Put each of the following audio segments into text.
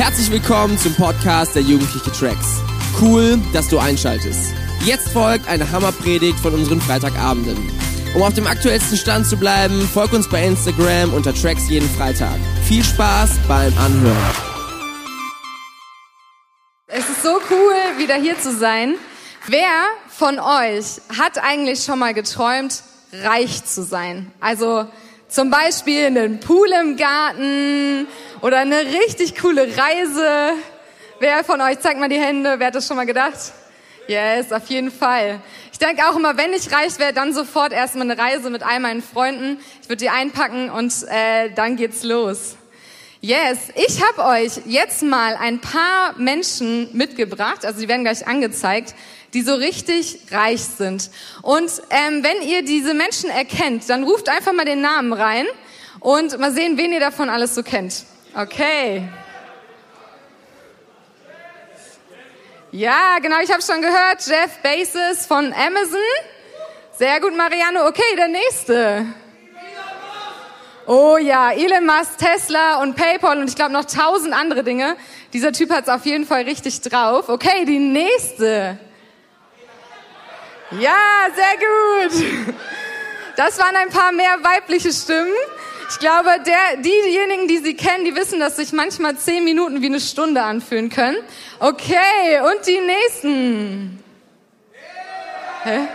Herzlich willkommen zum Podcast der Jugendliche Tracks. Cool, dass du einschaltest. Jetzt folgt eine Hammerpredigt von unseren Freitagabenden. Um auf dem aktuellsten Stand zu bleiben, folg uns bei Instagram unter Tracks jeden Freitag. Viel Spaß beim Anhören. Es ist so cool, wieder hier zu sein. Wer von euch hat eigentlich schon mal geträumt, reich zu sein? Also zum Beispiel einen Pool im Garten oder eine richtig coole Reise. Wer von euch, zeigt mal die Hände, wer hat das schon mal gedacht? Yes, auf jeden Fall. Ich denke auch immer, wenn ich reich wäre, dann sofort erstmal eine Reise mit all meinen Freunden. Ich würde die einpacken und äh, dann geht's los. Yes, ich habe euch jetzt mal ein paar Menschen mitgebracht, also die werden gleich angezeigt, die so richtig reich sind. Und ähm, wenn ihr diese Menschen erkennt, dann ruft einfach mal den Namen rein und mal sehen, wen ihr davon alles so kennt. Okay. Ja, genau, ich habe schon gehört, Jeff Bezos von Amazon. Sehr gut, Mariano. Okay, der nächste. Oh ja, Elon Musk, Tesla und PayPal und ich glaube noch tausend andere Dinge. Dieser Typ hat es auf jeden Fall richtig drauf. Okay, die nächste. Ja, sehr gut. Das waren ein paar mehr weibliche Stimmen. Ich glaube, der, diejenigen, die sie kennen, die wissen, dass sich manchmal zehn Minuten wie eine Stunde anfühlen können. Okay, und die nächsten. Hä?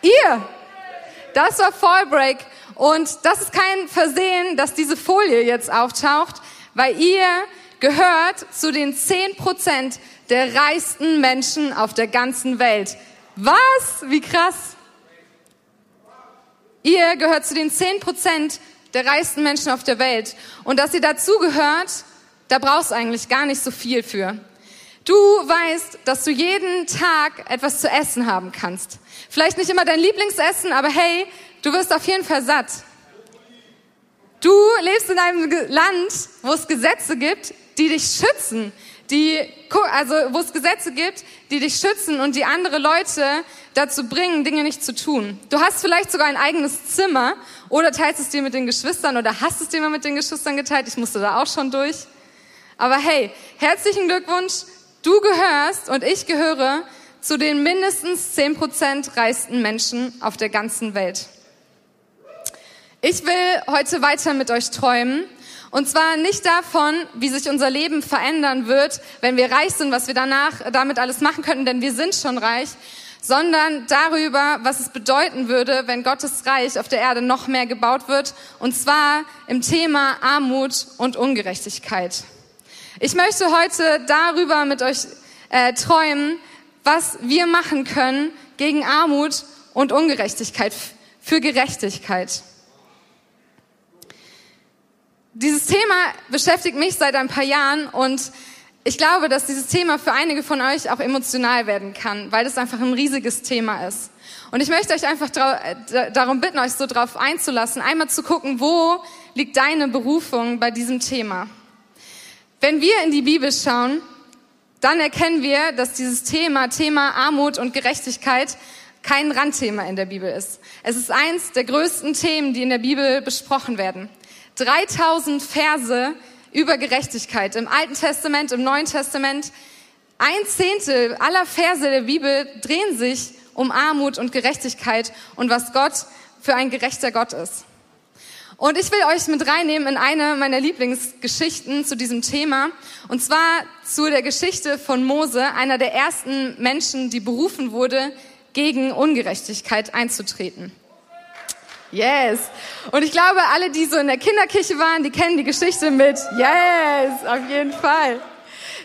Ihr. Das war Fallbreak. Und das ist kein Versehen, dass diese Folie jetzt auftaucht, weil ihr gehört zu den zehn Prozent der reichsten Menschen auf der ganzen Welt. Was? Wie krass. Ihr gehört zu den zehn Prozent der reichsten Menschen auf der Welt. Und dass ihr dazugehört, da brauchst du eigentlich gar nicht so viel für. Du weißt, dass du jeden Tag etwas zu essen haben kannst. Vielleicht nicht immer dein Lieblingsessen, aber hey, du wirst auf jeden Fall satt. Du lebst in einem Land, wo es Gesetze gibt, die dich schützen, die, also wo es Gesetze gibt, die dich schützen und die andere Leute dazu bringen, Dinge nicht zu tun. Du hast vielleicht sogar ein eigenes Zimmer oder teilst es dir mit den Geschwistern oder hast es dir mal mit den Geschwistern geteilt. Ich musste da auch schon durch. Aber hey, herzlichen Glückwunsch. Du gehörst und ich gehöre zu den mindestens zehn Prozent reichsten Menschen auf der ganzen Welt. Ich will heute weiter mit euch träumen und zwar nicht davon, wie sich unser Leben verändern wird, wenn wir reich sind, was wir danach damit alles machen könnten, denn wir sind schon reich, sondern darüber, was es bedeuten würde, wenn Gottes Reich auf der Erde noch mehr gebaut wird, und zwar im Thema Armut und Ungerechtigkeit. Ich möchte heute darüber mit euch äh, träumen, was wir machen können gegen Armut und Ungerechtigkeit, für Gerechtigkeit. Dieses Thema beschäftigt mich seit ein paar Jahren und ich glaube, dass dieses Thema für einige von euch auch emotional werden kann, weil das einfach ein riesiges Thema ist. Und ich möchte euch einfach äh, darum bitten, euch so drauf einzulassen, einmal zu gucken, wo liegt deine Berufung bei diesem Thema. Wenn wir in die Bibel schauen, dann erkennen wir, dass dieses Thema, Thema Armut und Gerechtigkeit, kein Randthema in der Bibel ist. Es ist eins der größten Themen, die in der Bibel besprochen werden. 3000 Verse über Gerechtigkeit im Alten Testament, im Neuen Testament. Ein Zehntel aller Verse der Bibel drehen sich um Armut und Gerechtigkeit und was Gott für ein gerechter Gott ist. Und ich will euch mit reinnehmen in eine meiner Lieblingsgeschichten zu diesem Thema. Und zwar zu der Geschichte von Mose, einer der ersten Menschen, die berufen wurde, gegen Ungerechtigkeit einzutreten. Yes. Und ich glaube, alle, die so in der Kinderkirche waren, die kennen die Geschichte mit Yes, auf jeden Fall.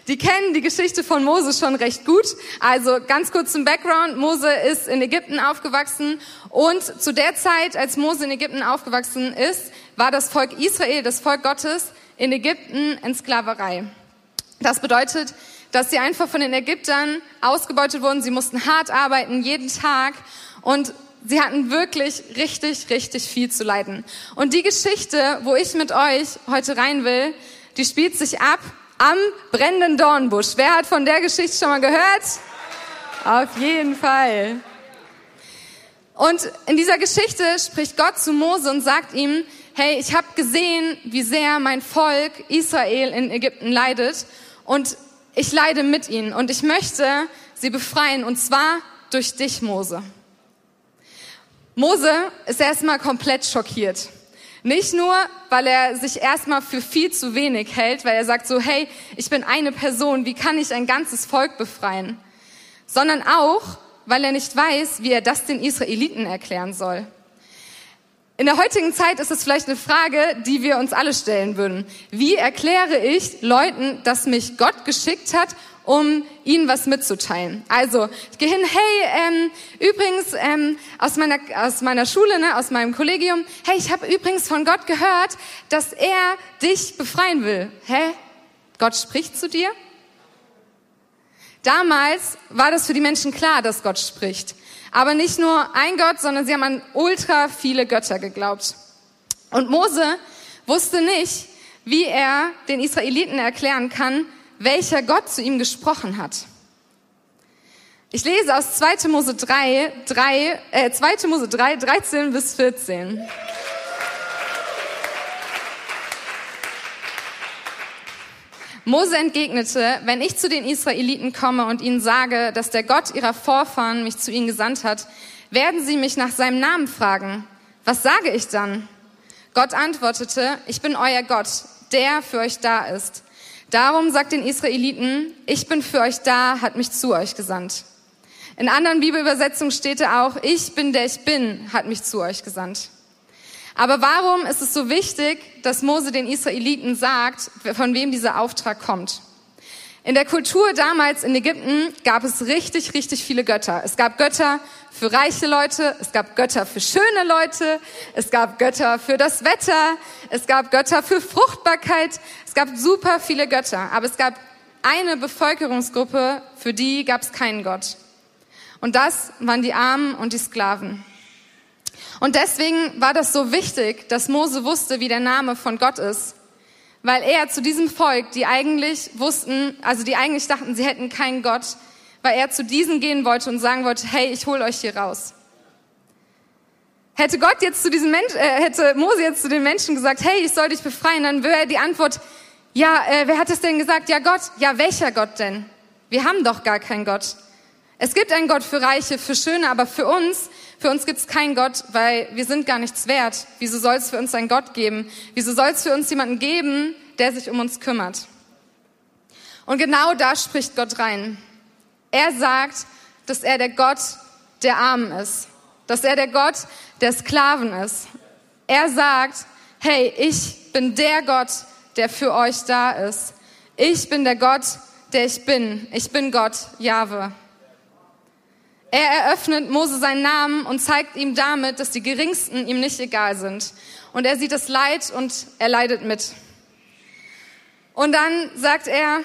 Die kennen die Geschichte von Mose schon recht gut. Also ganz kurz zum Background. Mose ist in Ägypten aufgewachsen und zu der Zeit, als Mose in Ägypten aufgewachsen ist, war das Volk Israel, das Volk Gottes, in Ägypten in Sklaverei. Das bedeutet, dass sie einfach von den Ägyptern ausgebeutet wurden. Sie mussten hart arbeiten, jeden Tag. Und Sie hatten wirklich richtig, richtig viel zu leiden. Und die Geschichte, wo ich mit euch heute rein will, die spielt sich ab am brennenden Dornbusch. Wer hat von der Geschichte schon mal gehört? Auf jeden Fall. Und in dieser Geschichte spricht Gott zu Mose und sagt ihm, hey, ich habe gesehen, wie sehr mein Volk Israel in Ägypten leidet und ich leide mit ihnen und ich möchte sie befreien und zwar durch dich, Mose. Mose ist erstmal komplett schockiert. Nicht nur, weil er sich erstmal für viel zu wenig hält, weil er sagt so, hey, ich bin eine Person, wie kann ich ein ganzes Volk befreien? Sondern auch, weil er nicht weiß, wie er das den Israeliten erklären soll. In der heutigen Zeit ist es vielleicht eine Frage, die wir uns alle stellen würden. Wie erkläre ich Leuten, dass mich Gott geschickt hat, um ihnen was mitzuteilen? Also, ich gehe hin, hey, ähm, übrigens ähm, aus, meiner, aus meiner Schule, ne, aus meinem Kollegium, hey, ich habe übrigens von Gott gehört, dass er dich befreien will. Hä? Gott spricht zu dir? Damals war das für die Menschen klar, dass Gott spricht. Aber nicht nur ein Gott, sondern sie haben an ultra viele Götter geglaubt. Und Mose wusste nicht, wie er den Israeliten erklären kann, welcher Gott zu ihm gesprochen hat. Ich lese aus 2. Mose 3, 3 äh, 2. Mose 3, 13 bis 14. Mose entgegnete, wenn ich zu den Israeliten komme und ihnen sage, dass der Gott ihrer Vorfahren mich zu ihnen gesandt hat, werden sie mich nach seinem Namen fragen. Was sage ich dann? Gott antwortete, ich bin euer Gott, der für euch da ist. Darum sagt den Israeliten, ich bin für euch da, hat mich zu euch gesandt. In anderen Bibelübersetzungen steht er auch, ich bin der ich bin, hat mich zu euch gesandt. Aber warum ist es so wichtig, dass Mose den Israeliten sagt, von wem dieser Auftrag kommt? In der Kultur damals in Ägypten gab es richtig, richtig viele Götter. Es gab Götter für reiche Leute, es gab Götter für schöne Leute, es gab Götter für das Wetter, es gab Götter für Fruchtbarkeit, es gab super viele Götter. Aber es gab eine Bevölkerungsgruppe, für die gab es keinen Gott. Und das waren die Armen und die Sklaven. Und deswegen war das so wichtig, dass Mose wusste, wie der Name von Gott ist, weil er zu diesem Volk, die eigentlich wussten, also die eigentlich dachten, sie hätten keinen Gott, weil er zu diesen gehen wollte und sagen wollte, hey, ich hol euch hier raus. Hätte Gott jetzt zu diesem Mensch, äh, hätte Mose jetzt zu den Menschen gesagt, hey, ich soll dich befreien, dann wäre die Antwort, ja, äh, wer hat es denn gesagt? Ja, Gott. Ja, welcher Gott denn? Wir haben doch gar keinen Gott. Es gibt einen Gott für Reiche, für Schöne, aber für uns, für uns gibt es keinen Gott, weil wir sind gar nichts wert. Wieso soll es für uns einen Gott geben? Wieso soll es für uns jemanden geben, der sich um uns kümmert? Und genau da spricht Gott rein. Er sagt, dass er der Gott der Armen ist, dass er der Gott der Sklaven ist. Er sagt, hey, ich bin der Gott, der für euch da ist. Ich bin der Gott, der ich bin. Ich bin Gott, Jahwe. Er eröffnet Mose seinen Namen und zeigt ihm damit, dass die Geringsten ihm nicht egal sind. Und er sieht das Leid und er leidet mit. Und dann sagt er,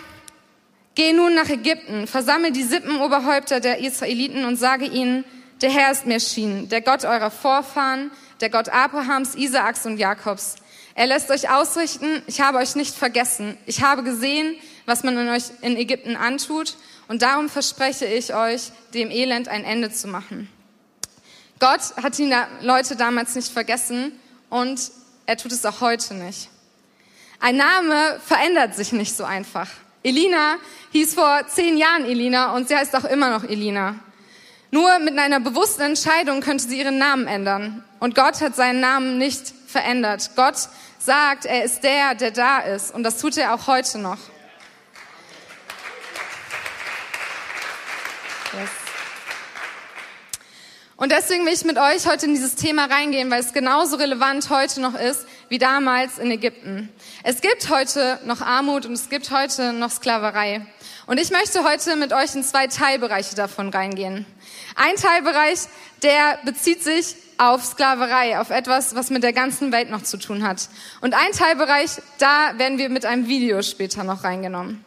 geh nun nach Ägypten, versammle die Sippenoberhäupter der Israeliten und sage ihnen, der Herr ist mir erschienen, der Gott eurer Vorfahren, der Gott Abrahams, Isaaks und Jakobs. Er lässt euch ausrichten, ich habe euch nicht vergessen. Ich habe gesehen, was man in euch in Ägypten antut und darum verspreche ich euch, dem Elend ein Ende zu machen. Gott hat die Leute damals nicht vergessen und er tut es auch heute nicht. Ein Name verändert sich nicht so einfach. Elina hieß vor zehn Jahren Elina und sie heißt auch immer noch Elina. Nur mit einer bewussten Entscheidung könnte sie ihren Namen ändern. Und Gott hat seinen Namen nicht verändert. Gott sagt, er ist der, der da ist. Und das tut er auch heute noch. Yes. Und deswegen will ich mit euch heute in dieses Thema reingehen, weil es genauso relevant heute noch ist wie damals in Ägypten. Es gibt heute noch Armut und es gibt heute noch Sklaverei. Und ich möchte heute mit euch in zwei Teilbereiche davon reingehen. Ein Teilbereich, der bezieht sich auf Sklaverei, auf etwas, was mit der ganzen Welt noch zu tun hat. Und ein Teilbereich, da werden wir mit einem Video später noch reingenommen.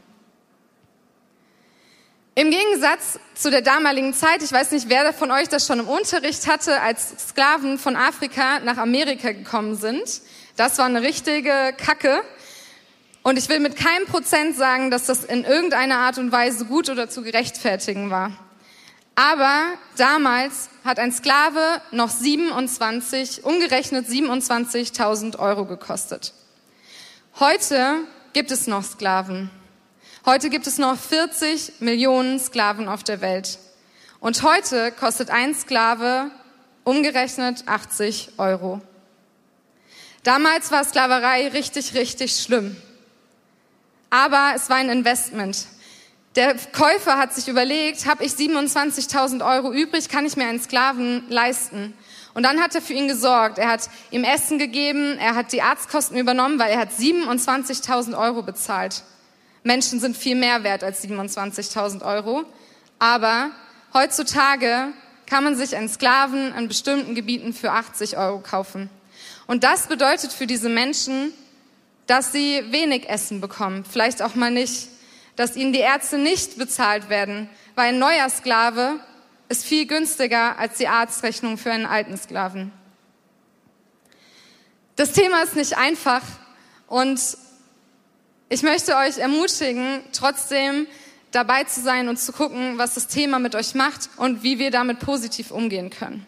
Im Gegensatz zu der damaligen Zeit, ich weiß nicht, wer von euch das schon im Unterricht hatte, als Sklaven von Afrika nach Amerika gekommen sind. Das war eine richtige Kacke. Und ich will mit keinem Prozent sagen, dass das in irgendeiner Art und Weise gut oder zu gerechtfertigen war. Aber damals hat ein Sklave noch 27, umgerechnet 27.000 Euro gekostet. Heute gibt es noch Sklaven. Heute gibt es noch 40 Millionen Sklaven auf der Welt. Und heute kostet ein Sklave umgerechnet 80 Euro. Damals war Sklaverei richtig, richtig schlimm. Aber es war ein Investment. Der Käufer hat sich überlegt, habe ich 27.000 Euro übrig, kann ich mir einen Sklaven leisten? Und dann hat er für ihn gesorgt. Er hat ihm Essen gegeben, er hat die Arztkosten übernommen, weil er hat 27.000 Euro bezahlt. Menschen sind viel mehr wert als 27.000 Euro. Aber heutzutage kann man sich einen Sklaven an bestimmten Gebieten für 80 Euro kaufen. Und das bedeutet für diese Menschen, dass sie wenig Essen bekommen, vielleicht auch mal nicht dass ihnen die Ärzte nicht bezahlt werden, weil ein neuer Sklave ist viel günstiger als die Arztrechnung für einen alten Sklaven. Das Thema ist nicht einfach und ich möchte euch ermutigen, trotzdem dabei zu sein und zu gucken, was das Thema mit euch macht und wie wir damit positiv umgehen können.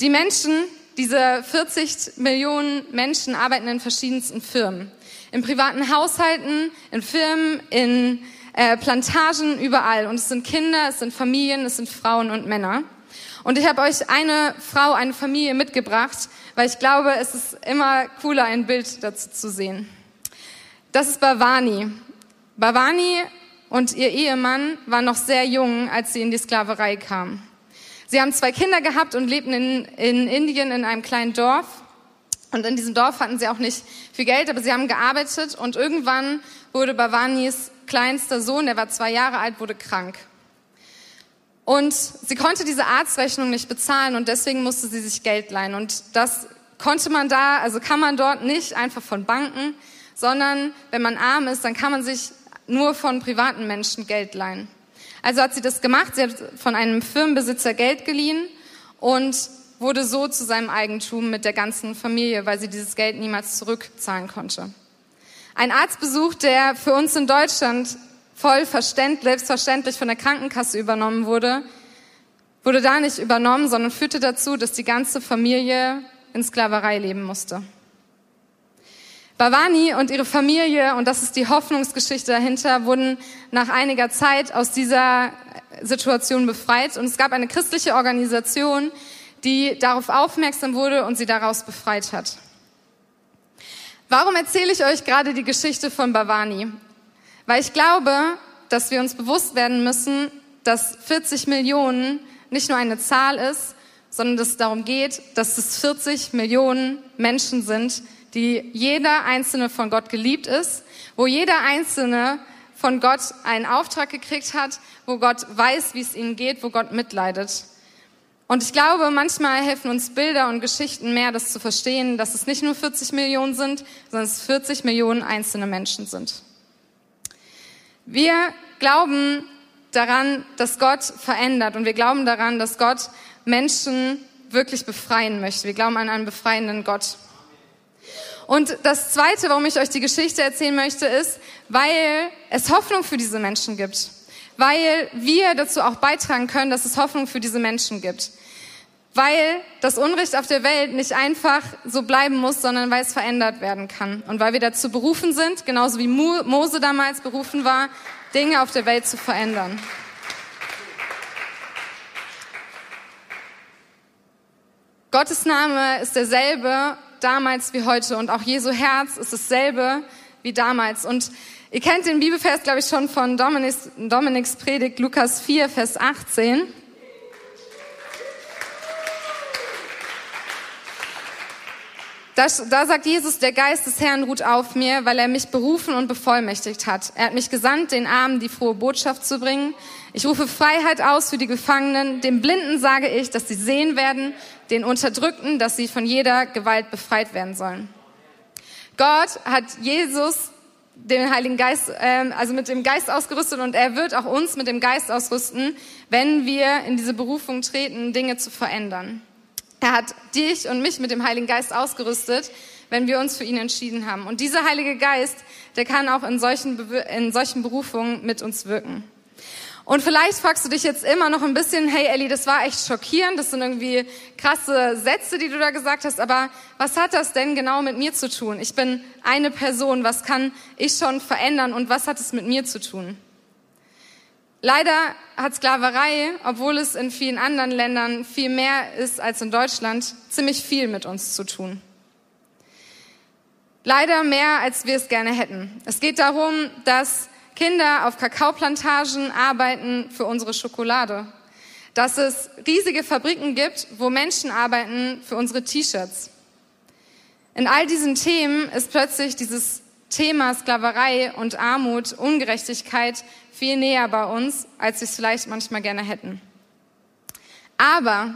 Die Menschen, diese 40 Millionen Menschen arbeiten in verschiedensten Firmen in privaten Haushalten, in Firmen, in äh, Plantagen, überall. Und es sind Kinder, es sind Familien, es sind Frauen und Männer. Und ich habe euch eine Frau, eine Familie mitgebracht, weil ich glaube, es ist immer cooler, ein Bild dazu zu sehen. Das ist Bhavani. Bhavani und ihr Ehemann waren noch sehr jung, als sie in die Sklaverei kamen. Sie haben zwei Kinder gehabt und lebten in, in Indien in einem kleinen Dorf. Und in diesem Dorf hatten sie auch nicht viel Geld, aber sie haben gearbeitet und irgendwann wurde Bavanis kleinster Sohn, der war zwei Jahre alt, wurde krank. Und sie konnte diese Arztrechnung nicht bezahlen und deswegen musste sie sich Geld leihen. Und das konnte man da, also kann man dort nicht einfach von Banken, sondern wenn man arm ist, dann kann man sich nur von privaten Menschen Geld leihen. Also hat sie das gemacht, sie hat von einem Firmenbesitzer Geld geliehen und wurde so zu seinem Eigentum mit der ganzen Familie, weil sie dieses Geld niemals zurückzahlen konnte. Ein Arztbesuch, der für uns in Deutschland voll verständlich, selbstverständlich von der Krankenkasse übernommen wurde, wurde da nicht übernommen, sondern führte dazu, dass die ganze Familie in Sklaverei leben musste. Bhavani und ihre Familie, und das ist die Hoffnungsgeschichte dahinter, wurden nach einiger Zeit aus dieser Situation befreit. Und es gab eine christliche Organisation, die darauf aufmerksam wurde und sie daraus befreit hat. Warum erzähle ich euch gerade die Geschichte von Bhavani? Weil ich glaube, dass wir uns bewusst werden müssen, dass 40 Millionen nicht nur eine Zahl ist, sondern dass es darum geht, dass es 40 Millionen Menschen sind, die jeder einzelne von Gott geliebt ist, wo jeder einzelne von Gott einen Auftrag gekriegt hat, wo Gott weiß, wie es ihnen geht, wo Gott mitleidet. Und ich glaube, manchmal helfen uns Bilder und Geschichten mehr, das zu verstehen, dass es nicht nur 40 Millionen sind, sondern es 40 Millionen einzelne Menschen sind. Wir glauben daran, dass Gott verändert und wir glauben daran, dass Gott Menschen wirklich befreien möchte. Wir glauben an einen befreienden Gott. Und das Zweite, warum ich euch die Geschichte erzählen möchte, ist, weil es Hoffnung für diese Menschen gibt weil wir dazu auch beitragen können, dass es Hoffnung für diese Menschen gibt. Weil das Unrecht auf der Welt nicht einfach so bleiben muss, sondern weil es verändert werden kann. Und weil wir dazu berufen sind, genauso wie Mose damals berufen war, Dinge auf der Welt zu verändern. Gottes Name ist derselbe damals wie heute und auch Jesu Herz ist dasselbe wie damals. Und Ihr kennt den Bibelvers, glaube ich, schon von Dominiks, Dominiks Predigt, Lukas 4, Vers 18. Das, da sagt Jesus, der Geist des Herrn ruht auf mir, weil er mich berufen und bevollmächtigt hat. Er hat mich gesandt, den Armen die frohe Botschaft zu bringen. Ich rufe Freiheit aus für die Gefangenen. Dem Blinden sage ich, dass sie sehen werden, den Unterdrückten, dass sie von jeder Gewalt befreit werden sollen. Gott hat Jesus den Heiligen Geist, äh, also mit dem Geist ausgerüstet und er wird auch uns mit dem Geist ausrüsten, wenn wir in diese Berufung treten, Dinge zu verändern. Er hat dich und mich mit dem Heiligen Geist ausgerüstet, wenn wir uns für ihn entschieden haben. Und dieser Heilige Geist, der kann auch in solchen, in solchen Berufungen mit uns wirken. Und vielleicht fragst du dich jetzt immer noch ein bisschen, hey Ellie, das war echt schockierend, das sind irgendwie krasse Sätze, die du da gesagt hast, aber was hat das denn genau mit mir zu tun? Ich bin eine Person, was kann ich schon verändern und was hat es mit mir zu tun? Leider hat Sklaverei, obwohl es in vielen anderen Ländern viel mehr ist als in Deutschland, ziemlich viel mit uns zu tun. Leider mehr, als wir es gerne hätten. Es geht darum, dass Kinder auf Kakaoplantagen arbeiten für unsere Schokolade. Dass es riesige Fabriken gibt, wo Menschen arbeiten für unsere T-Shirts. In all diesen Themen ist plötzlich dieses Thema Sklaverei und Armut, Ungerechtigkeit viel näher bei uns, als wir es vielleicht manchmal gerne hätten. Aber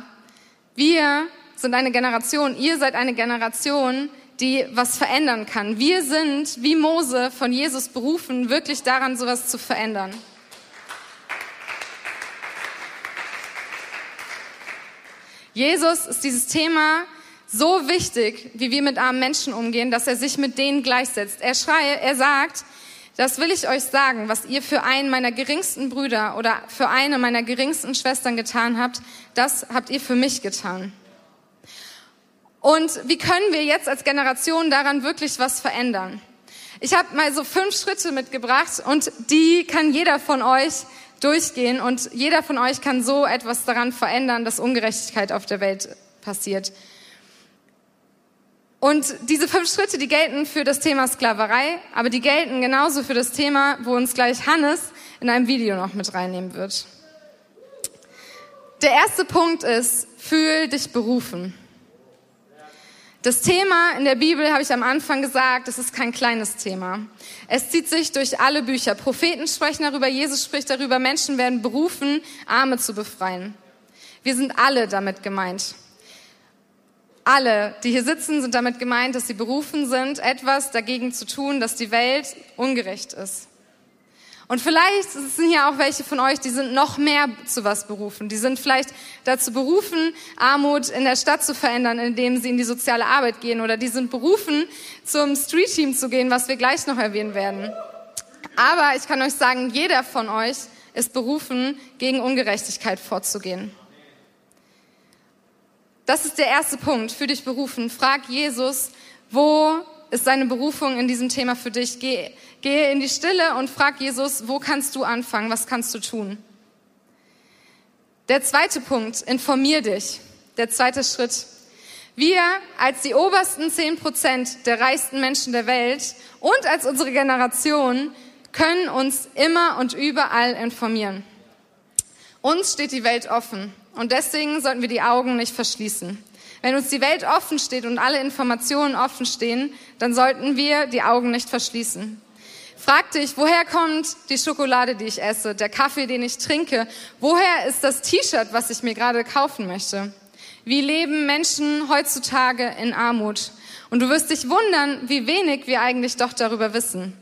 wir sind eine Generation, ihr seid eine Generation, die was verändern kann. Wir sind wie Mose von Jesus berufen, wirklich daran, sowas zu verändern. Jesus ist dieses Thema so wichtig, wie wir mit armen Menschen umgehen, dass er sich mit denen gleichsetzt. Er schreie, er sagt, das will ich euch sagen, was ihr für einen meiner geringsten Brüder oder für eine meiner geringsten Schwestern getan habt, das habt ihr für mich getan. Und wie können wir jetzt als Generation daran wirklich was verändern? Ich habe mal so fünf Schritte mitgebracht und die kann jeder von euch durchgehen und jeder von euch kann so etwas daran verändern, dass Ungerechtigkeit auf der Welt passiert. Und diese fünf Schritte, die gelten für das Thema Sklaverei, aber die gelten genauso für das Thema, wo uns gleich Hannes in einem Video noch mit reinnehmen wird. Der erste Punkt ist, fühl dich berufen. Das Thema in der Bibel, habe ich am Anfang gesagt, es ist kein kleines Thema. Es zieht sich durch alle Bücher. Propheten sprechen darüber, Jesus spricht darüber, Menschen werden berufen, Arme zu befreien. Wir sind alle damit gemeint. Alle, die hier sitzen, sind damit gemeint, dass sie berufen sind, etwas dagegen zu tun, dass die Welt ungerecht ist. Und vielleicht sind hier auch welche von euch, die sind noch mehr zu was berufen. Die sind vielleicht dazu berufen, Armut in der Stadt zu verändern, indem sie in die soziale Arbeit gehen. Oder die sind berufen, zum Street Team zu gehen, was wir gleich noch erwähnen werden. Aber ich kann euch sagen, jeder von euch ist berufen, gegen Ungerechtigkeit vorzugehen. Das ist der erste Punkt, für dich berufen. Frag Jesus, wo ist seine Berufung in diesem Thema für dich? Geh, gehe in die Stille und frag Jesus, wo kannst du anfangen? Was kannst du tun? Der zweite Punkt, informier dich. Der zweite Schritt. Wir als die obersten zehn Prozent der reichsten Menschen der Welt und als unsere Generation können uns immer und überall informieren. Uns steht die Welt offen und deswegen sollten wir die Augen nicht verschließen. Wenn uns die Welt offen steht und alle Informationen offen stehen, dann sollten wir die Augen nicht verschließen. Frag dich, woher kommt die Schokolade, die ich esse, der Kaffee, den ich trinke? Woher ist das T-Shirt, was ich mir gerade kaufen möchte? Wie leben Menschen heutzutage in Armut? Und du wirst dich wundern, wie wenig wir eigentlich doch darüber wissen.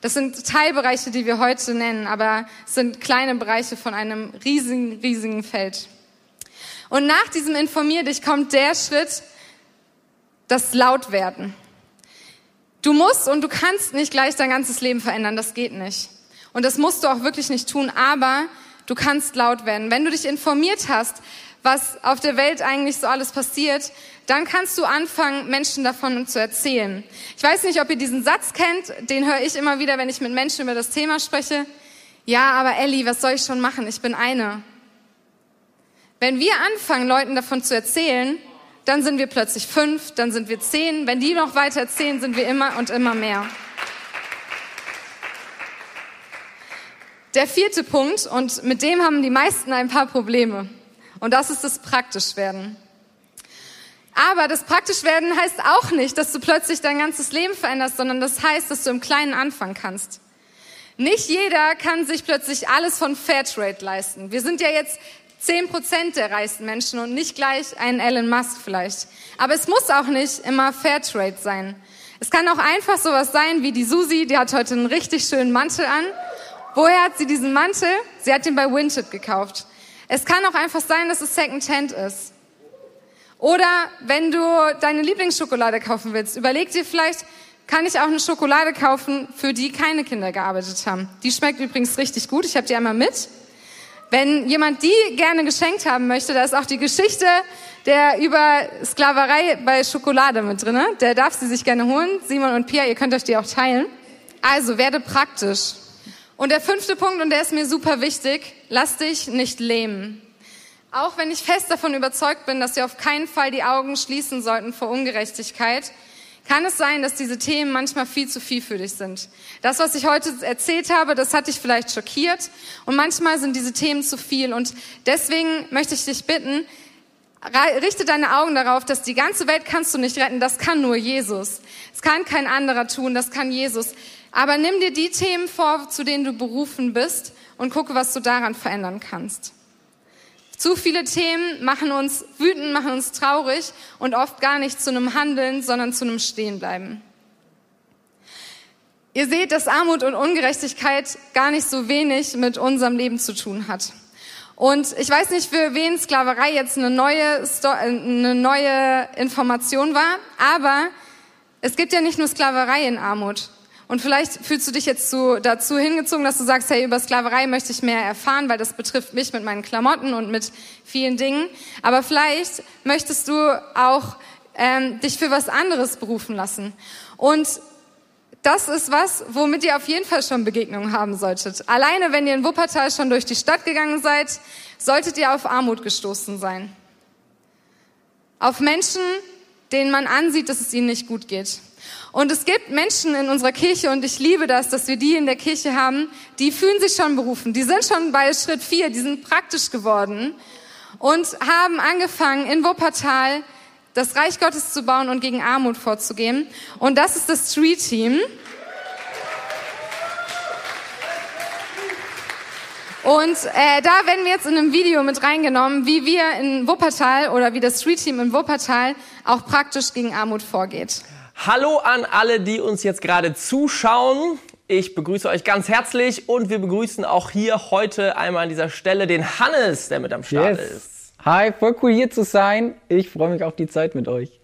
Das sind Teilbereiche, die wir heute nennen, aber es sind kleine Bereiche von einem riesigen, riesigen Feld. Und nach diesem Informier dich kommt der Schritt, das Lautwerden. Du musst und du kannst nicht gleich dein ganzes Leben verändern, das geht nicht. Und das musst du auch wirklich nicht tun, aber du kannst laut werden. Wenn du dich informiert hast, was auf der Welt eigentlich so alles passiert, dann kannst du anfangen, Menschen davon zu erzählen. Ich weiß nicht, ob ihr diesen Satz kennt, den höre ich immer wieder, wenn ich mit Menschen über das Thema spreche. Ja, aber Ellie, was soll ich schon machen? Ich bin eine. Wenn wir anfangen, Leuten davon zu erzählen, dann sind wir plötzlich fünf, dann sind wir zehn. Wenn die noch weiter erzählen, sind wir immer und immer mehr. Der vierte Punkt, und mit dem haben die meisten ein paar Probleme, und das ist das Praktischwerden. Aber das Praktischwerden heißt auch nicht, dass du plötzlich dein ganzes Leben veränderst, sondern das heißt, dass du im Kleinen anfangen kannst. Nicht jeder kann sich plötzlich alles von Fairtrade leisten. Wir sind ja jetzt zehn Prozent der reichsten Menschen und nicht gleich ein Elon Musk vielleicht. Aber es muss auch nicht immer Fairtrade sein. Es kann auch einfach sowas sein wie die Susi, die hat heute einen richtig schönen Mantel an. Woher hat sie diesen Mantel? Sie hat ihn bei Vinted gekauft. Es kann auch einfach sein, dass es Secondhand ist. Oder wenn du deine Lieblingsschokolade kaufen willst, überleg dir vielleicht, kann ich auch eine Schokolade kaufen, für die keine Kinder gearbeitet haben. Die schmeckt übrigens richtig gut. Ich habe die einmal mit. Wenn jemand die gerne geschenkt haben möchte, da ist auch die Geschichte der über Sklaverei bei Schokolade mit drin. Der darf sie sich gerne holen. Simon und Pia, ihr könnt euch die auch teilen. Also werde praktisch. Und der fünfte Punkt, und der ist mir super wichtig, lass dich nicht lähmen. Auch wenn ich fest davon überzeugt bin, dass wir auf keinen Fall die Augen schließen sollten vor Ungerechtigkeit, kann es sein, dass diese Themen manchmal viel zu viel für dich sind. Das, was ich heute erzählt habe, das hat dich vielleicht schockiert und manchmal sind diese Themen zu viel und deswegen möchte ich dich bitten, richte deine Augen darauf, dass die ganze Welt kannst du nicht retten, das kann nur Jesus. Es kann kein anderer tun, das kann Jesus. Aber nimm dir die Themen vor, zu denen du berufen bist und gucke, was du daran verändern kannst. Zu viele Themen machen uns wütend, machen uns traurig und oft gar nicht zu einem Handeln, sondern zu einem Stehenbleiben. Ihr seht, dass Armut und Ungerechtigkeit gar nicht so wenig mit unserem Leben zu tun hat. Und ich weiß nicht, für wen Sklaverei jetzt eine neue, eine neue Information war, aber es gibt ja nicht nur Sklaverei in Armut. Und vielleicht fühlst du dich jetzt so dazu hingezogen, dass du sagst, hey, über Sklaverei möchte ich mehr erfahren, weil das betrifft mich mit meinen Klamotten und mit vielen Dingen. Aber vielleicht möchtest du auch ähm, dich für was anderes berufen lassen. Und das ist was, womit ihr auf jeden Fall schon Begegnungen haben solltet. Alleine, wenn ihr in Wuppertal schon durch die Stadt gegangen seid, solltet ihr auf Armut gestoßen sein. Auf Menschen, denen man ansieht, dass es ihnen nicht gut geht. Und es gibt Menschen in unserer Kirche, und ich liebe das, dass wir die in der Kirche haben, die fühlen sich schon berufen. Die sind schon bei Schritt vier, die sind praktisch geworden und haben angefangen in Wuppertal das Reich Gottes zu bauen und gegen Armut vorzugehen. Und das ist das Street Team. Und äh, da werden wir jetzt in einem Video mit reingenommen, wie wir in Wuppertal oder wie das Street Team in Wuppertal auch praktisch gegen Armut vorgeht. Hallo an alle, die uns jetzt gerade zuschauen. Ich begrüße euch ganz herzlich und wir begrüßen auch hier heute einmal an dieser Stelle den Hannes, der mit am Start yes. ist. Hi, voll cool hier zu sein. Ich freue mich auf die Zeit mit euch.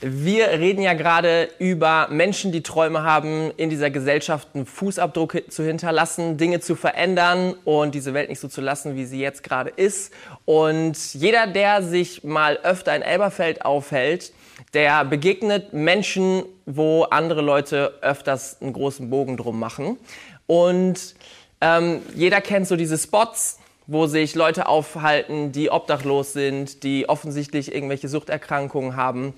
Wir reden ja gerade über Menschen, die Träume haben, in dieser Gesellschaft einen Fußabdruck zu hinterlassen, Dinge zu verändern und diese Welt nicht so zu lassen, wie sie jetzt gerade ist. Und jeder, der sich mal öfter in Elberfeld aufhält, der begegnet Menschen, wo andere Leute öfters einen großen Bogen drum machen. Und ähm, jeder kennt so diese Spots, wo sich Leute aufhalten, die obdachlos sind, die offensichtlich irgendwelche Suchterkrankungen haben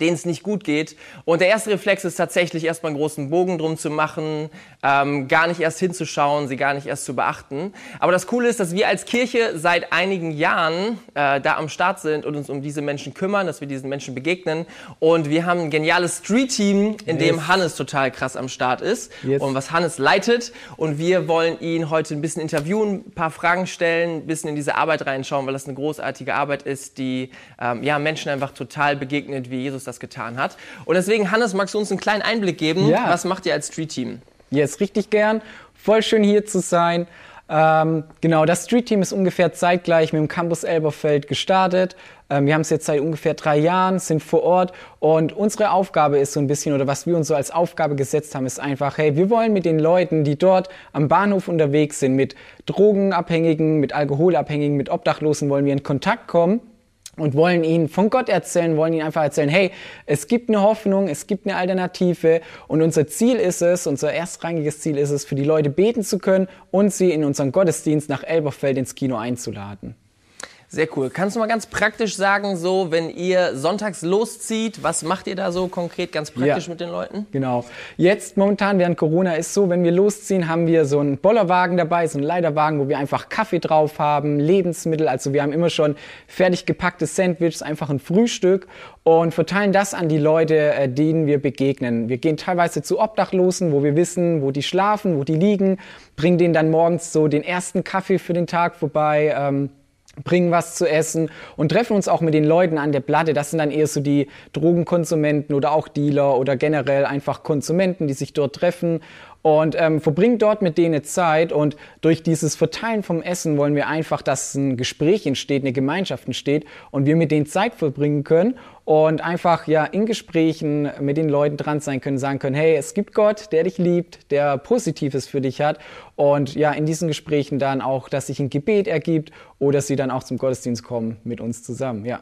denen es nicht gut geht. Und der erste Reflex ist tatsächlich erstmal einen großen Bogen drum zu machen, ähm, gar nicht erst hinzuschauen, sie gar nicht erst zu beachten. Aber das Coole ist, dass wir als Kirche seit einigen Jahren äh, da am Start sind und uns um diese Menschen kümmern, dass wir diesen Menschen begegnen. Und wir haben ein geniales Street-Team, in yes. dem Hannes total krass am Start ist yes. und was Hannes leitet. Und wir wollen ihn heute ein bisschen interviewen, ein paar Fragen stellen, ein bisschen in diese Arbeit reinschauen, weil das eine großartige Arbeit ist, die ähm, ja, Menschen einfach total begegnet, wie Jesus das getan hat. Und deswegen, Hannes, magst du uns einen kleinen Einblick geben? Ja. Was macht ihr als Street Team? Yes, richtig gern. Voll schön hier zu sein. Ähm, genau, das Street Team ist ungefähr zeitgleich mit dem Campus Elberfeld gestartet. Ähm, wir haben es jetzt seit ungefähr drei Jahren, sind vor Ort und unsere Aufgabe ist so ein bisschen, oder was wir uns so als Aufgabe gesetzt haben, ist einfach, hey, wir wollen mit den Leuten, die dort am Bahnhof unterwegs sind, mit Drogenabhängigen, mit Alkoholabhängigen, mit Obdachlosen, wollen wir in Kontakt kommen und wollen ihnen von Gott erzählen, wollen ihnen einfach erzählen, hey, es gibt eine Hoffnung, es gibt eine Alternative und unser Ziel ist es, unser erstrangiges Ziel ist es, für die Leute beten zu können und sie in unseren Gottesdienst nach Elberfeld ins Kino einzuladen. Sehr cool. Kannst du mal ganz praktisch sagen, so, wenn ihr sonntags loszieht, was macht ihr da so konkret ganz praktisch ja, mit den Leuten? Genau. Jetzt momentan während Corona ist so, wenn wir losziehen, haben wir so einen Bollerwagen dabei, so einen Leiterwagen, wo wir einfach Kaffee drauf haben, Lebensmittel. Also wir haben immer schon fertig gepackte Sandwiches, einfach ein Frühstück und verteilen das an die Leute, äh, denen wir begegnen. Wir gehen teilweise zu Obdachlosen, wo wir wissen, wo die schlafen, wo die liegen, bringen denen dann morgens so den ersten Kaffee für den Tag vorbei. Ähm, bringen was zu essen und treffen uns auch mit den Leuten an der Platte. Das sind dann eher so die Drogenkonsumenten oder auch Dealer oder generell einfach Konsumenten, die sich dort treffen und ähm, verbringen dort mit denen Zeit und durch dieses Verteilen vom Essen wollen wir einfach, dass ein Gespräch entsteht, eine Gemeinschaft entsteht und wir mit denen Zeit verbringen können und einfach ja in Gesprächen mit den Leuten dran sein können, sagen können, hey, es gibt Gott, der dich liebt, der Positives für dich hat und ja in diesen Gesprächen dann auch, dass sich ein Gebet ergibt oder sie dann auch zum Gottesdienst kommen mit uns zusammen, ja.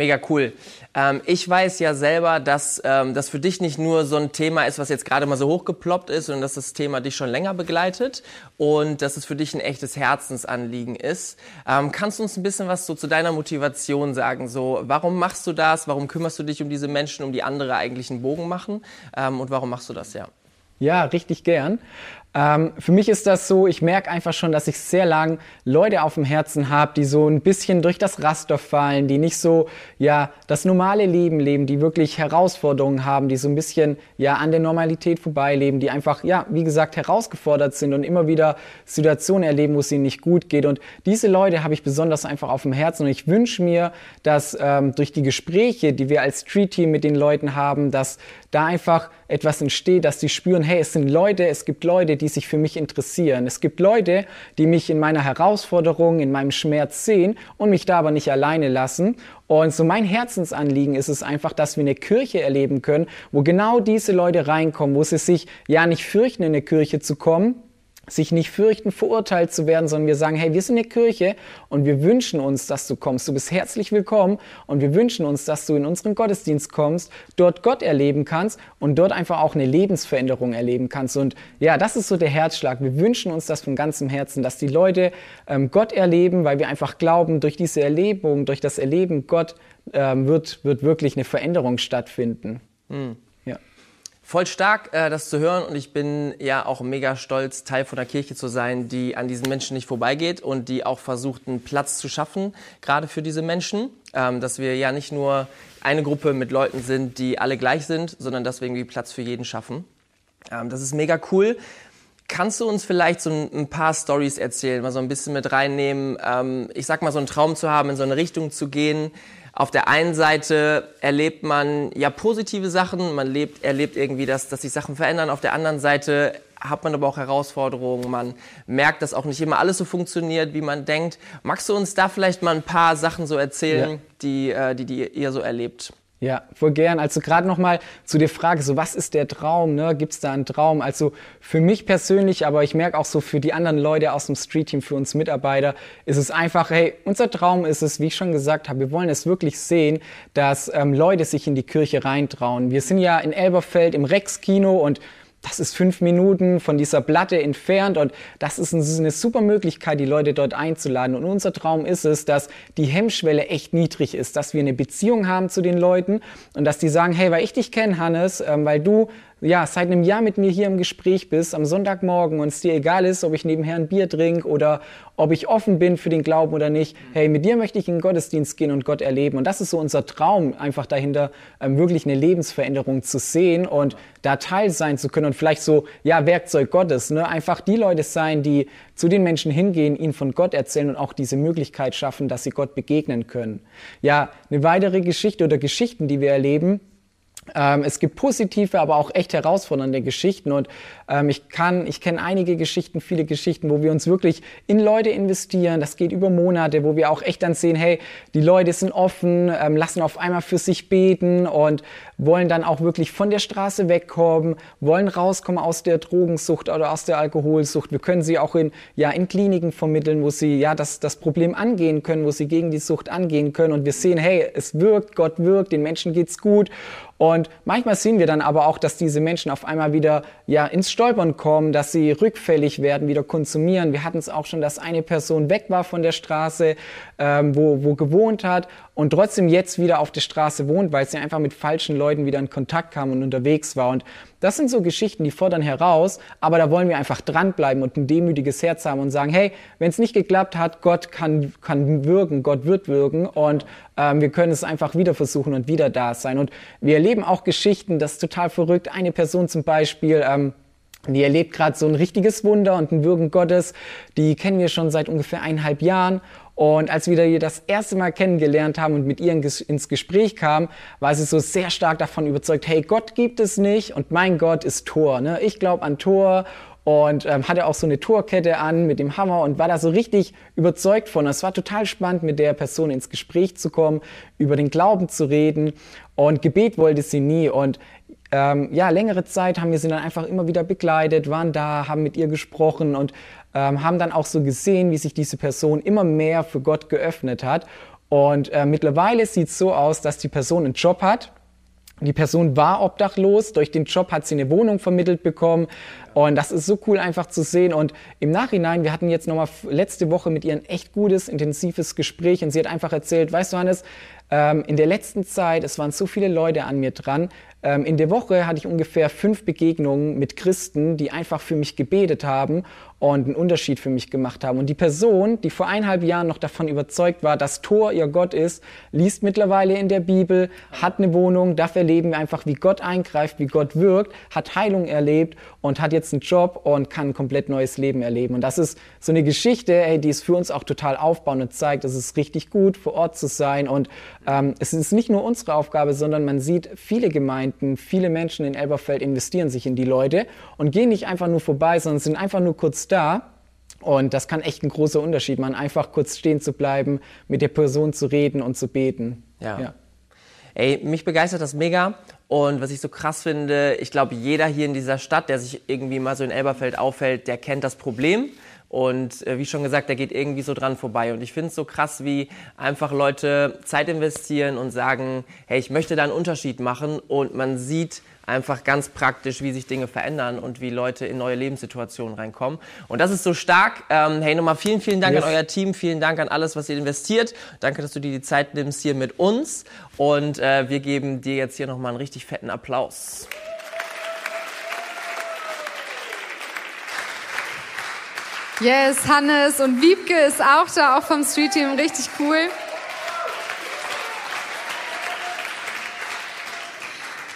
Mega cool. Ähm, ich weiß ja selber, dass ähm, das für dich nicht nur so ein Thema ist, was jetzt gerade mal so hochgeploppt ist, sondern dass das Thema dich schon länger begleitet und dass es für dich ein echtes Herzensanliegen ist. Ähm, kannst du uns ein bisschen was so zu deiner Motivation sagen? So, warum machst du das? Warum kümmerst du dich um diese Menschen, um die andere eigentlich einen Bogen machen? Ähm, und warum machst du das ja? Ja, richtig gern. Ähm, für mich ist das so, ich merke einfach schon, dass ich sehr lang Leute auf dem Herzen habe, die so ein bisschen durch das Raster fallen, die nicht so, ja, das normale Leben leben, die wirklich Herausforderungen haben, die so ein bisschen, ja, an der Normalität vorbeileben, die einfach, ja, wie gesagt, herausgefordert sind und immer wieder Situationen erleben, wo es ihnen nicht gut geht. Und diese Leute habe ich besonders einfach auf dem Herzen und ich wünsche mir, dass ähm, durch die Gespräche, die wir als Street Team mit den Leuten haben, dass da einfach etwas entsteht, dass sie spüren, hey, es sind Leute, es gibt Leute, die sich für mich interessieren. Es gibt Leute, die mich in meiner Herausforderung, in meinem Schmerz sehen und mich da aber nicht alleine lassen. Und so mein Herzensanliegen ist es einfach, dass wir eine Kirche erleben können, wo genau diese Leute reinkommen, wo sie sich ja nicht fürchten, in eine Kirche zu kommen, sich nicht fürchten, verurteilt zu werden, sondern wir sagen, hey, wir sind eine Kirche und wir wünschen uns, dass du kommst. Du bist herzlich willkommen und wir wünschen uns, dass du in unseren Gottesdienst kommst, dort Gott erleben kannst und dort einfach auch eine Lebensveränderung erleben kannst. Und ja, das ist so der Herzschlag. Wir wünschen uns das von ganzem Herzen, dass die Leute ähm, Gott erleben, weil wir einfach glauben, durch diese Erlebung, durch das Erleben Gott ähm, wird, wird wirklich eine Veränderung stattfinden. Mhm. Voll stark, äh, das zu hören und ich bin ja auch mega stolz, Teil von der Kirche zu sein, die an diesen Menschen nicht vorbeigeht und die auch versucht, einen Platz zu schaffen, gerade für diese Menschen. Ähm, dass wir ja nicht nur eine Gruppe mit Leuten sind, die alle gleich sind, sondern dass wir irgendwie Platz für jeden schaffen. Ähm, das ist mega cool. Kannst du uns vielleicht so ein, paar Stories erzählen, mal so ein bisschen mit reinnehmen? Ähm, ich sag mal, so einen Traum zu haben, in so eine Richtung zu gehen, auf der einen Seite erlebt man ja positive Sachen, man lebt, erlebt irgendwie, dass, dass sich Sachen verändern. Auf der anderen Seite hat man aber auch Herausforderungen. Man merkt, dass auch nicht immer alles so funktioniert, wie man denkt. Magst du uns da vielleicht mal ein paar Sachen so erzählen, ja. die, äh, die, die ihr so erlebt? Ja, voll gern. Also gerade nochmal zu der Frage, so was ist der Traum? Ne? Gibt es da einen Traum? Also für mich persönlich, aber ich merke auch so für die anderen Leute aus dem Street-Team, für uns Mitarbeiter, ist es einfach, hey, unser Traum ist es, wie ich schon gesagt habe, wir wollen es wirklich sehen, dass ähm, Leute sich in die Kirche reintrauen. Wir sind ja in Elberfeld im Rex-Kino und das ist fünf Minuten von dieser Platte entfernt und das ist eine super Möglichkeit, die Leute dort einzuladen. Und unser Traum ist es, dass die Hemmschwelle echt niedrig ist, dass wir eine Beziehung haben zu den Leuten und dass die sagen, hey, weil ich dich kenne, Hannes, ähm, weil du ja, seit einem Jahr mit mir hier im Gespräch bist, am Sonntagmorgen und es dir egal ist, ob ich nebenher ein Bier trinke oder ob ich offen bin für den Glauben oder nicht. Hey, mit dir möchte ich in den Gottesdienst gehen und Gott erleben. Und das ist so unser Traum, einfach dahinter ähm, wirklich eine Lebensveränderung zu sehen und da Teil sein zu können und vielleicht so, ja, Werkzeug Gottes, ne? einfach die Leute sein, die zu den Menschen hingehen, ihnen von Gott erzählen und auch diese Möglichkeit schaffen, dass sie Gott begegnen können. Ja, eine weitere Geschichte oder Geschichten, die wir erleben, ähm, es gibt positive, aber auch echt herausfordernde Geschichten und ähm, ich kann, ich kenne einige Geschichten, viele Geschichten, wo wir uns wirklich in Leute investieren. Das geht über Monate, wo wir auch echt dann sehen, hey, die Leute sind offen, ähm, lassen auf einmal für sich beten und wollen dann auch wirklich von der Straße wegkommen, wollen rauskommen aus der Drogensucht oder aus der Alkoholsucht. Wir können sie auch in, ja, in Kliniken vermitteln, wo sie ja das, das Problem angehen können, wo sie gegen die Sucht angehen können und wir sehen, hey, es wirkt, Gott wirkt, den Menschen geht's gut und manchmal sehen wir dann aber auch, dass diese Menschen auf einmal wieder ja ins Stolpern kommen, dass sie rückfällig werden, wieder konsumieren. Wir hatten es auch schon, dass eine Person weg war von der Straße, ähm, wo, wo gewohnt hat und trotzdem jetzt wieder auf der Straße wohnt, weil sie einfach mit falschen Leuten wieder in Kontakt kam und unterwegs war. Und das sind so Geschichten, die fordern heraus, aber da wollen wir einfach dranbleiben und ein demütiges Herz haben und sagen, hey, wenn es nicht geklappt hat, Gott kann, kann wirken, Gott wird wirken und ähm, wir können es einfach wieder versuchen und wieder da sein. Und wir erleben auch Geschichten, das ist total verrückt. Eine Person zum Beispiel, ähm, die erlebt gerade so ein richtiges Wunder und ein Wirken Gottes. Die kennen wir schon seit ungefähr eineinhalb Jahren Und als wir ihr das erste Mal kennengelernt haben und mit ihr ins Gespräch kamen, war sie so sehr stark davon überzeugt, hey, Gott gibt es nicht und mein Gott ist Tor. Ne? Ich glaube an Tor und ähm, hatte auch so eine Torkette an mit dem Hammer und war da so richtig überzeugt von. Es war total spannend, mit der Person ins Gespräch zu kommen, über den Glauben zu reden und Gebet wollte sie nie und ähm, ja, längere Zeit haben wir sie dann einfach immer wieder begleitet, waren da, haben mit ihr gesprochen und ähm, haben dann auch so gesehen, wie sich diese Person immer mehr für Gott geöffnet hat. Und äh, mittlerweile sieht es so aus, dass die Person einen Job hat. Die Person war obdachlos, durch den Job hat sie eine Wohnung vermittelt bekommen und das ist so cool einfach zu sehen. Und im Nachhinein, wir hatten jetzt nochmal letzte Woche mit ihr ein echt gutes, intensives Gespräch und sie hat einfach erzählt, weißt du Hannes, ähm, in der letzten Zeit, es waren so viele Leute an mir dran, ähm, in der Woche hatte ich ungefähr fünf Begegnungen mit Christen, die einfach für mich gebetet haben und einen Unterschied für mich gemacht haben. Und die Person, die vor eineinhalb Jahren noch davon überzeugt war, dass Tor ihr Gott ist, liest mittlerweile in der Bibel, hat eine Wohnung, darf erleben einfach, wie Gott eingreift, wie Gott wirkt, hat Heilung erlebt und hat jetzt einen Job und kann ein komplett neues Leben erleben. Und das ist so eine Geschichte, ey, die ist für uns auch total aufbauend und zeigt, es ist richtig gut, vor Ort zu sein. Und ähm, es ist nicht nur unsere Aufgabe, sondern man sieht, viele Gemeinden, viele Menschen in Elberfeld investieren sich in die Leute und gehen nicht einfach nur vorbei, sondern sind einfach nur kurz da. Und das kann echt ein großer Unterschied machen, einfach kurz stehen zu bleiben, mit der Person zu reden und zu beten. Ja. ja. Ey, mich begeistert das mega. Und was ich so krass finde, ich glaube, jeder hier in dieser Stadt, der sich irgendwie mal so in Elberfeld auffällt, der kennt das Problem. Und äh, wie schon gesagt, der geht irgendwie so dran vorbei. Und ich finde es so krass, wie einfach Leute Zeit investieren und sagen, hey, ich möchte da einen Unterschied machen. Und man sieht, einfach ganz praktisch, wie sich Dinge verändern und wie Leute in neue Lebenssituationen reinkommen. Und das ist so stark. Ähm, hey, nochmal vielen, vielen Dank yes. an euer Team, vielen Dank an alles, was ihr investiert. Danke, dass du dir die Zeit nimmst hier mit uns. Und äh, wir geben dir jetzt hier nochmal einen richtig fetten Applaus. Yes, Hannes und Wiebke ist auch da, auch vom Street Team, richtig cool.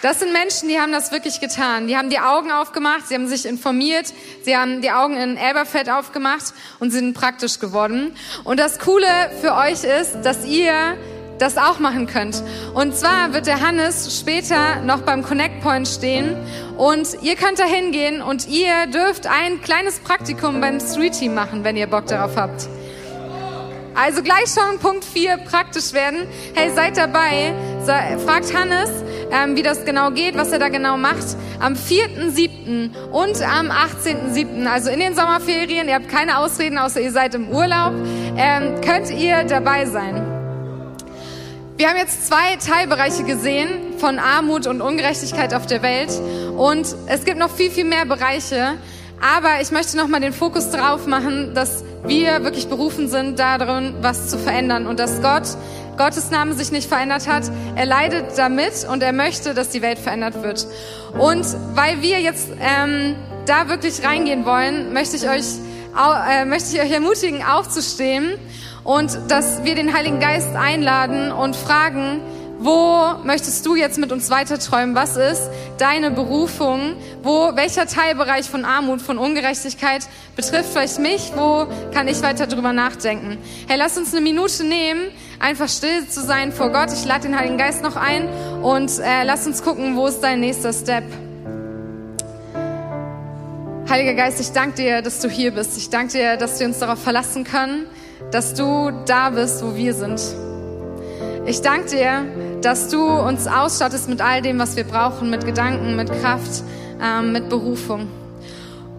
Das sind Menschen, die haben das wirklich getan. Die haben die Augen aufgemacht, sie haben sich informiert, sie haben die Augen in Elberfeld aufgemacht und sind praktisch geworden. Und das Coole für euch ist, dass ihr das auch machen könnt. Und zwar wird der Hannes später noch beim Connect Point stehen und ihr könnt da hingehen und ihr dürft ein kleines Praktikum beim Street Team machen, wenn ihr Bock darauf habt. Also gleich schon Punkt 4 praktisch werden. Hey, seid dabei. Fragt Hannes, ähm, wie das genau geht, was er da genau macht. Am 4.7. und am 18.7., also in den Sommerferien, ihr habt keine Ausreden, außer ihr seid im Urlaub, ähm, könnt ihr dabei sein. Wir haben jetzt zwei Teilbereiche gesehen von Armut und Ungerechtigkeit auf der Welt und es gibt noch viel, viel mehr Bereiche. Aber ich möchte nochmal den Fokus darauf machen, dass wir wirklich berufen sind, darin was zu verändern und dass Gott Gottes Name sich nicht verändert hat. Er leidet damit und er möchte, dass die Welt verändert wird. Und weil wir jetzt ähm, da wirklich reingehen wollen, möchte ich euch äh, möchte ich euch ermutigen, aufzustehen und dass wir den Heiligen Geist einladen und fragen, wo möchtest du jetzt mit uns weiterträumen? Was ist deine Berufung? Wo, welcher Teilbereich von Armut, von Ungerechtigkeit betrifft vielleicht mich? Wo kann ich weiter drüber nachdenken? Hey, lass uns eine Minute nehmen, einfach still zu sein vor Gott. Ich lade den Heiligen Geist noch ein und äh, lass uns gucken, wo ist dein nächster Step? Heiliger Geist, ich danke dir, dass du hier bist. Ich danke dir, dass wir uns darauf verlassen können, dass du da bist, wo wir sind. Ich danke dir, dass du uns ausstattest mit all dem, was wir brauchen, mit Gedanken, mit Kraft, ähm, mit Berufung.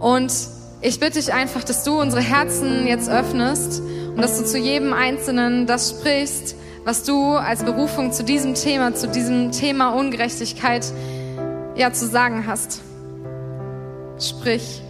Und ich bitte dich einfach, dass du unsere Herzen jetzt öffnest und dass du zu jedem Einzelnen das sprichst, was du als Berufung zu diesem Thema, zu diesem Thema Ungerechtigkeit ja zu sagen hast. Sprich.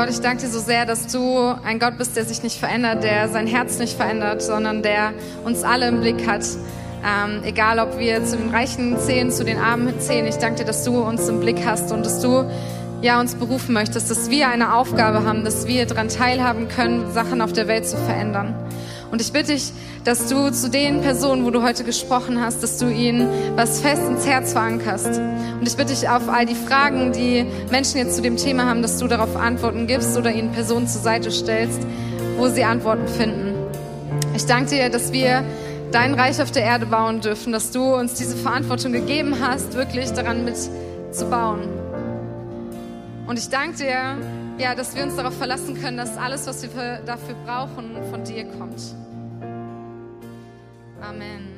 Gott, ich danke dir so sehr, dass du ein Gott bist, der sich nicht verändert, der sein Herz nicht verändert, sondern der uns alle im Blick hat. Ähm, egal, ob wir zu den Reichen zählen, zu den Armen zählen. Ich danke dir, dass du uns im Blick hast und dass du ja, uns berufen möchtest, dass wir eine Aufgabe haben, dass wir daran teilhaben können, Sachen auf der Welt zu verändern. Und ich bitte dich, dass du zu den Personen, wo du heute gesprochen hast, dass du ihnen was fest ins Herz verankerst. Und ich bitte dich auf all die Fragen, die Menschen jetzt zu dem Thema haben, dass du darauf Antworten gibst oder ihnen Personen zur Seite stellst, wo sie Antworten finden. Ich danke dir, dass wir dein Reich auf der Erde bauen dürfen, dass du uns diese Verantwortung gegeben hast, wirklich daran mitzubauen. Und ich danke dir, ja, dass wir uns darauf verlassen können, dass alles, was wir dafür brauchen, von dir kommt. Amen.